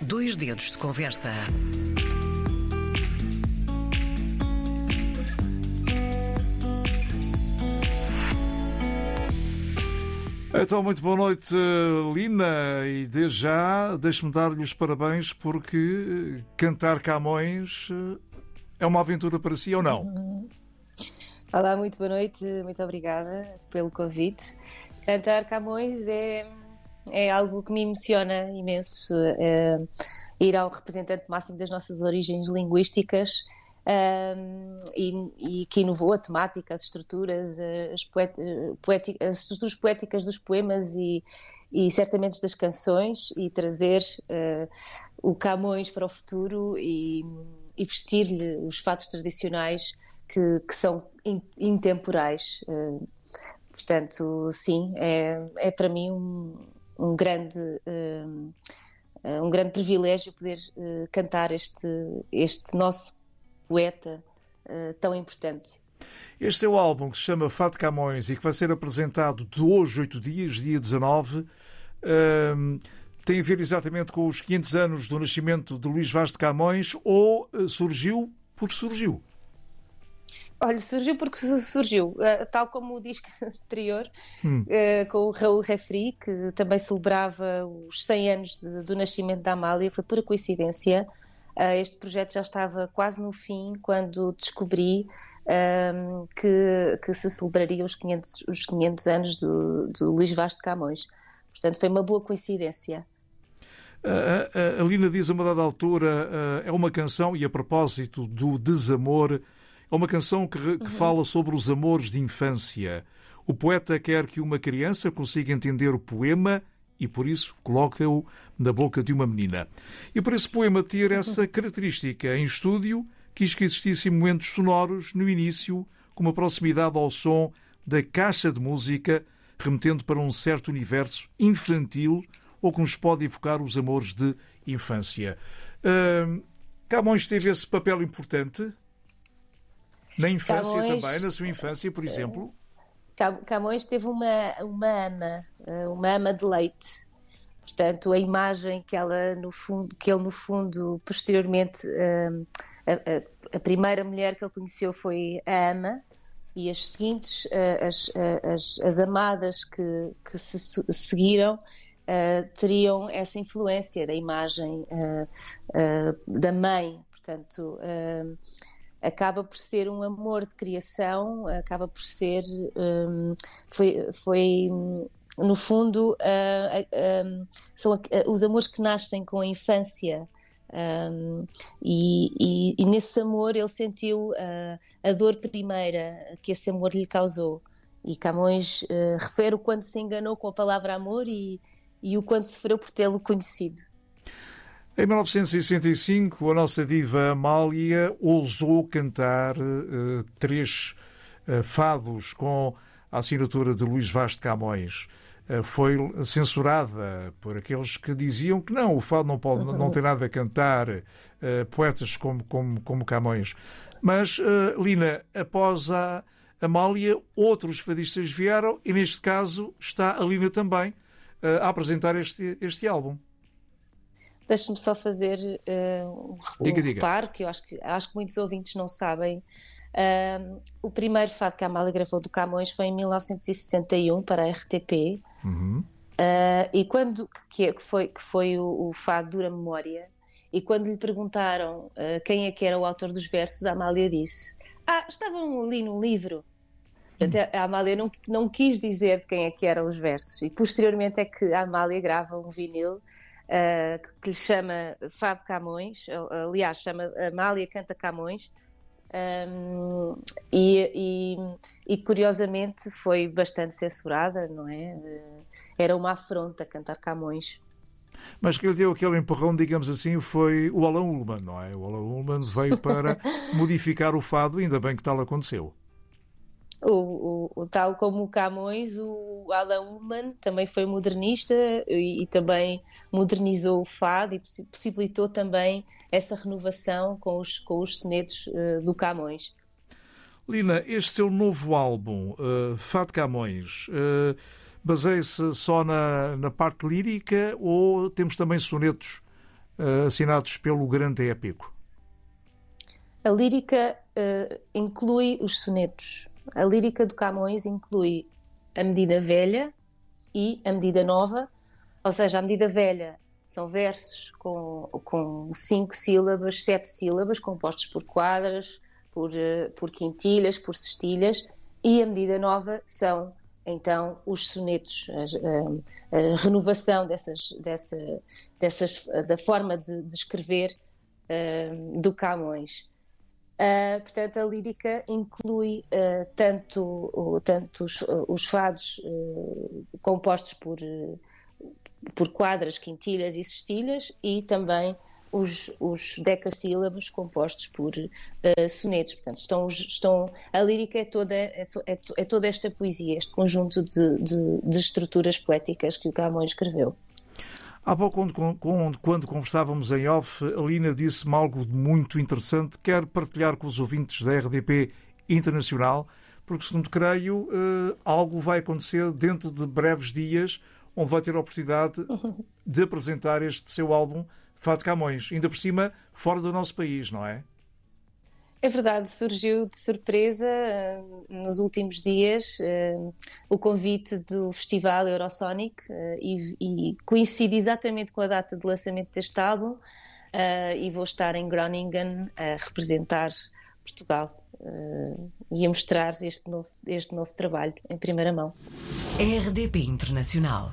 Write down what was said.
Dois dedos de conversa. Então, muito boa noite, Lina, e desde já deixe-me dar-lhe os parabéns porque cantar Camões é uma aventura para si ou não? Olá, muito boa noite, muito obrigada pelo convite. Cantar Camões é, é algo que me emociona imenso. É, ir ao representante máximo das nossas origens linguísticas um, e, e, que inovou a temática, as estruturas, as, poet, as estruturas poéticas dos poemas e, e certamente das canções e trazer o Camões para o futuro e, e vestir-lhe os fatos tradicionais que, que são intemporais. Uh, portanto, sim, é, é para mim um, um grande. Uh, um grande privilégio poder cantar este, este nosso poeta uh, tão importante. Este é o álbum que se chama Fato Camões e que vai ser apresentado de hoje, oito dias, dia 19. Uh, tem a ver exatamente com os 500 anos do nascimento de Luís Vaz de Camões ou uh, surgiu porque surgiu? Olha, surgiu porque surgiu, uh, tal como o disco anterior, hum. uh, com o Raul Refri, que também celebrava os 100 anos de, do nascimento da Amália, foi pura coincidência. Uh, este projeto já estava quase no fim quando descobri um, que, que, se celebraria os 500, os 500 anos do, do Luís Vaz de Camões. Portanto, foi uma boa coincidência. A, a, a Lina diz a uma dada altura, é uma canção, e a propósito do desamor, é uma canção que, que uhum. fala sobre os amores de infância. O poeta quer que uma criança consiga entender o poema e por isso coloca-o na boca de uma menina. E por esse poema ter essa característica em estúdio, quis que existissem momentos sonoros no início, com uma proximidade ao som da caixa de música, remetendo para um certo universo infantil ou que nos pode evocar os amores de infância. Uh, Camões teve esse papel importante na infância Camões... também, na sua infância, por exemplo. Camões teve uma, uma ama, eh, uma ama de leite. Portanto, a imagem que, ela, no fundo, que ele, no fundo, posteriormente, eh, a, a, primeira mulher que ele conheceu foi a ama, e as seguintes, eh, as, as, as amadas que, que se seguiram, teriam essa influência da imagem da mãe. Portanto acaba por ser um amor de criação, acaba por ser. Um, foi, foi no fundo, uh, uh, são uh, os amores que nascem com a infância. Um, e, e, e, nesse amor ele sentiu a dor primeira que esse amor lhe causou. E Camões refere o quanto se enganou com a palavra amor e, e o quanto sofreu por tê-lo conhecido. Em 1965, a nossa diva Amália ousou cantar uh, três uh, fados com a assinatura de Luís Vaz de Camões. Uh, foi censurada por aqueles que diziam que não, o fado não, pode, não tem nada a cantar poetas como, como, como Camões. Mas, Lina, após a Amália, outros fadistas vieram e, neste caso, está a Lina também a apresentar este, este álbum. Deixe-me só fazer uh, um, diga, reparo, que eu acho que, acho que muitos ouvintes não sabem. Uh, o primeiro fado que a Amália gravou do Camões foi em 1961 para a RTP. Uhum. Uh, e quando que, que, foi, que foi o, o fado Dura Memória, e quando lhe perguntaram uh, quem é que era o autor dos versos, a Amália disse: Ah, estavam ali no livro. Portanto, a Amália não, não quis dizer quem é que eram os versos. E posteriormente é que a Amália grava um vinil uh, que lhe chama Fado Camões, aliás, chama Amália Canta Camões. Um, e, e, e, curiosamente foi bastante censurada, não é? Era uma afronta cantar Camões. Mas que lhe deu aquele empurrão, digamos assim, foi o Alan Ullman, não é? O Alan Ullman veio para modificar o fado, ainda bem que tal aconteceu. O, o, o, tal como o Camões, o Alan Ullman também foi modernista e, e, também modernizou o fado e possibilitou também essa renovação com os, com os sonetos uh, do Camões. Lina, este seu novo álbum, uh, Fado Camões, uh, baseia-se só na, na parte lírica ou temos também sonetos assinados pelo grande épico? A lírica uh, inclui os sonetos. A lírica do Camões inclui a medida velha e a medida nova, ou seja, a medida velha são versos com, com cinco sílabas, sete sílabas, compostos por quadras, por, uh, por quintilhas, por cestilhas, e a medida nova são então os sonetos, a, a, a renovação dessas, dessa, dessas, da forma de, de escrever uh, do Camões. Uh, portanto, a lírica inclui uh, tanto, uh, tanto os, os fados compostos por, por quadras, quintilhas e cestilhas e também os, os decassílabos compostos por sonetos. Portanto, estão, estão, a lírica é toda, é, é, é toda esta poesia, este conjunto de, de, de estruturas poéticas que o Camões escreveu. Há pouco, quando, quando conversávamos em off, a Lina disse-me algo muito interessante. Quero partilhar com os ouvintes da RDP Internacional, porque, segundo creio, uh, algo vai acontecer dentro de breves dias, onde vai ter a oportunidade de apresentar este seu álbum, Fado Camões, ainda por cima, fora do nosso país, não é? É verdade, surgiu de surpresa uh, nos últimos dias uh, o convite do Festival Eurosonic uh, e, e, coincide exatamente com a data de lançamento deste álbum e vou estar em Groningen a representar Portugal e a mostrar este novo, este novo trabalho em primeira mão. RDP Internacional.